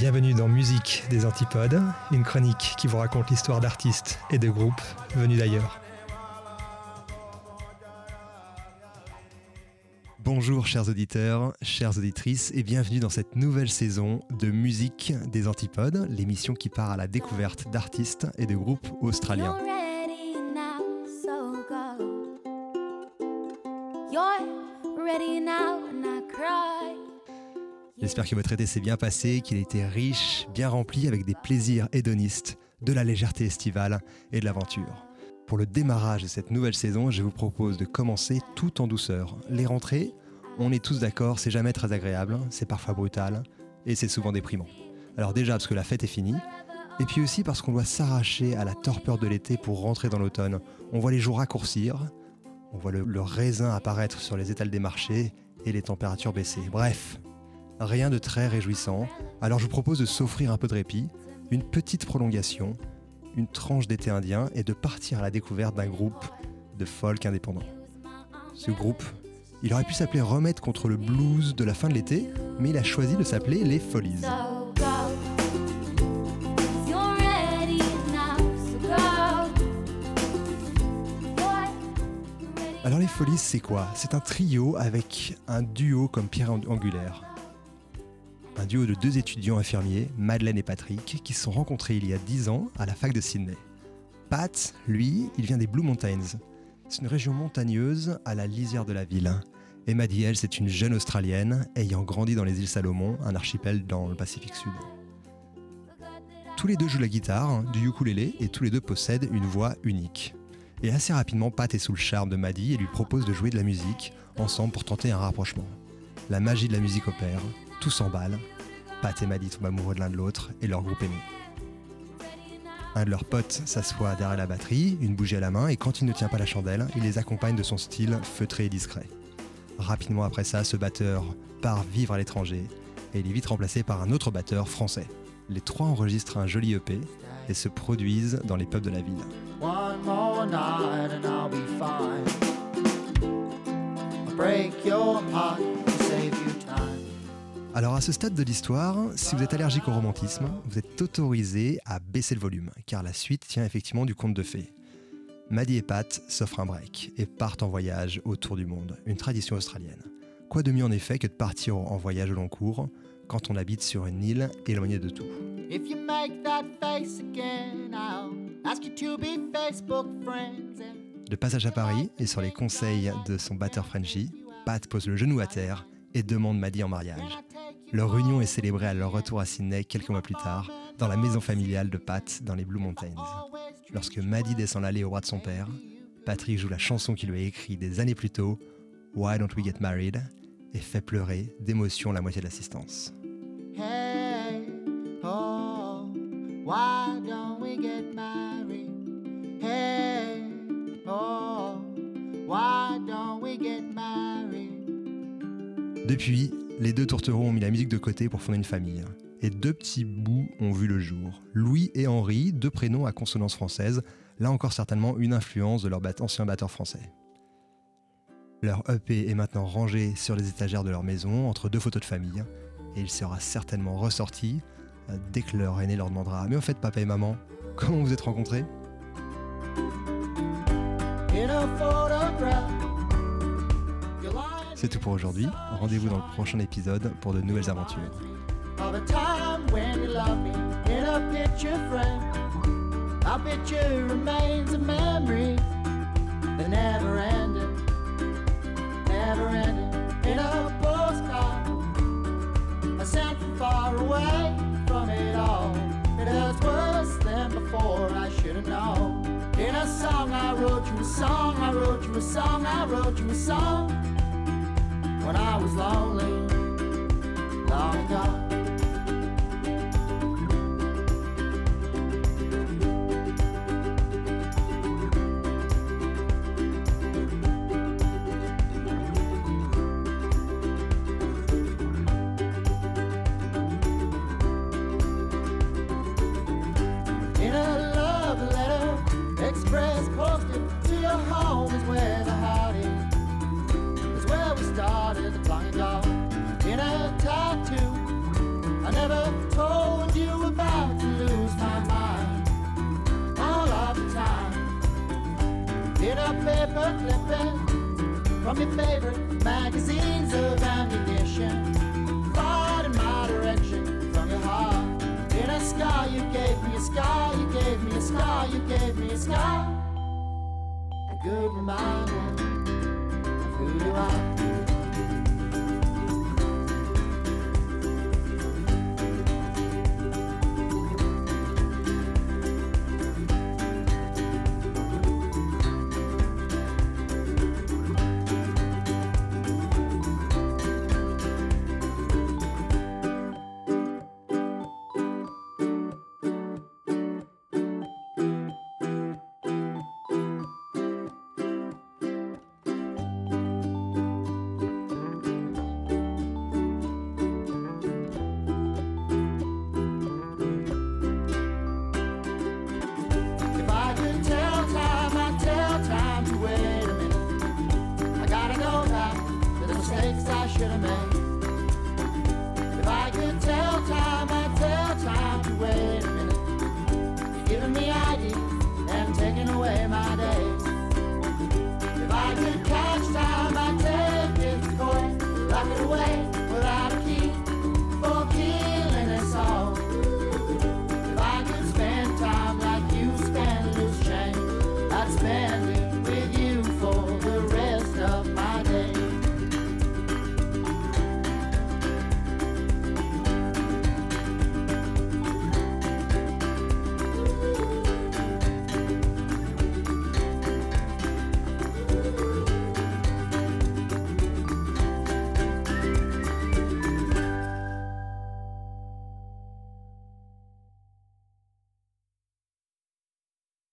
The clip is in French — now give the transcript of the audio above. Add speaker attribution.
Speaker 1: Bienvenue dans Musique des Antipodes, une chronique qui vous raconte l'histoire d'artistes et de groupes venus d'ailleurs. Bonjour chers auditeurs, chères auditrices et bienvenue dans cette nouvelle saison de Musique des Antipodes, l'émission qui part à la découverte d'artistes et de groupes australiens. J'espère que votre été s'est bien passé, qu'il a été riche, bien rempli avec des plaisirs hédonistes, de la légèreté estivale et de l'aventure. Pour le démarrage de cette nouvelle saison, je vous propose de commencer tout en douceur. Les rentrées, on est tous d'accord, c'est jamais très agréable, c'est parfois brutal et c'est souvent déprimant. Alors déjà parce que la fête est finie, et puis aussi parce qu'on doit s'arracher à la torpeur de l'été pour rentrer dans l'automne. On voit les jours raccourcir, on voit le, raisin apparaître sur les étals des marchés et les températures baisser. Bref, rien de très réjouissant. Alors je vous propose de s'offrir un peu de répit, une petite prolongation, une tranche d'été indien et de partir à la découverte d'un groupe de folk indépendant. Ce groupe, il aurait pu s'appeler Remède contre le blues de la fin de l'été, mais il a choisi de s'appeler Les Folies. Alors les Folies, c'est quoi? C'est un trio avec un duo comme pierre angulaire un duo de deux étudiants infirmiers, Madeleine et Patrick, qui se sont rencontrés il y a 10 ans à la fac de Sydney. Pat, lui, il vient des Blue Mountains. C'est une région montagneuse à la lisière de la ville. Et Maddie, elle, c'est une jeune Australienne ayant grandi dans les îles Salomon, un archipel dans le Pacifique Sud. Tous les deux jouent la guitare, du ukulélé, et tous les deux possèdent une voix unique. Et assez rapidement, Pat est sous le charme de Maddie et lui propose de jouer de la musique ensemble pour tenter un rapprochement. La magie de la musique opère, tout s'emballe. Pat et Maddie tombent amoureux de l'un de l'autre et leur groupe est. Un de leurs potes s'assoit derrière la batterie, une bougie à la main, et quand il ne tient pas la chandelle, il les accompagne de son style feutré et discret. Rapidement après ça, ce batteur part vivre à l'étranger et il est vite remplacé par un autre batteur français. Les trois enregistrent un joli EP et se produisent dans les pubs de la ville. Alors à ce stade de l'histoire, si vous êtes allergique au romantisme, vous êtes autorisé à baisser le volume, car la suite tient effectivement du conte de fées. Maddie et Pat s'offrent un break et partent en voyage autour du monde, une tradition australienne. Quoi de mieux en effet que de partir en voyage au long cours quand on habite sur une île éloignée de tout? De passage à Paris et sur les conseils de son batteur Frenchy, Pat pose le genou à terre et demande Maddie en mariage. Leur union est célébrée à leur retour à Sydney quelques mois plus tard, dans la maison familiale de Pat dans les Blue Mountains. Lorsque Maddie descend l'allée au roi de son père, Patrick joue la chanson qu'il lui a écrite des années plus tôt, Why Don't We Get Married, et fait pleurer d'émotion la moitié de l'assistance. Hey, oh, why don't we get married? Hey, oh, why don't we get married? Depuis, les deux tourtereaux ont mis la musique de côté pour fonder une famille. Et deux petits bouts ont vu le jour. Louis et Henri, deux prénoms à consonance française, là encore certainement une influence de leur ancien batteur français. Leur EP est maintenant rangé sur les étagères de leur maison, entre deux photos de famille, et il sera certainement ressorti euh, dès que leur aîné leur demandera Mais en fait, papa et maman, comment vous êtes rencontrés? C'est tout pour aujourd'hui. Rendez-vous dans le prochain épisode pour de nouvelles aventures. far away from it all. It hurts worse than before, I should have known. In a song, I wrote you a song, I wrote you a song, I wrote you a song when I was lonely long ago.
Speaker 2: Paper clippings from your favorite magazines of ammunition. Far in my direction from your heart. In a scar, you gave me a scar, you gave me a scar, you gave me a scar. A good reminder of who you are. summer.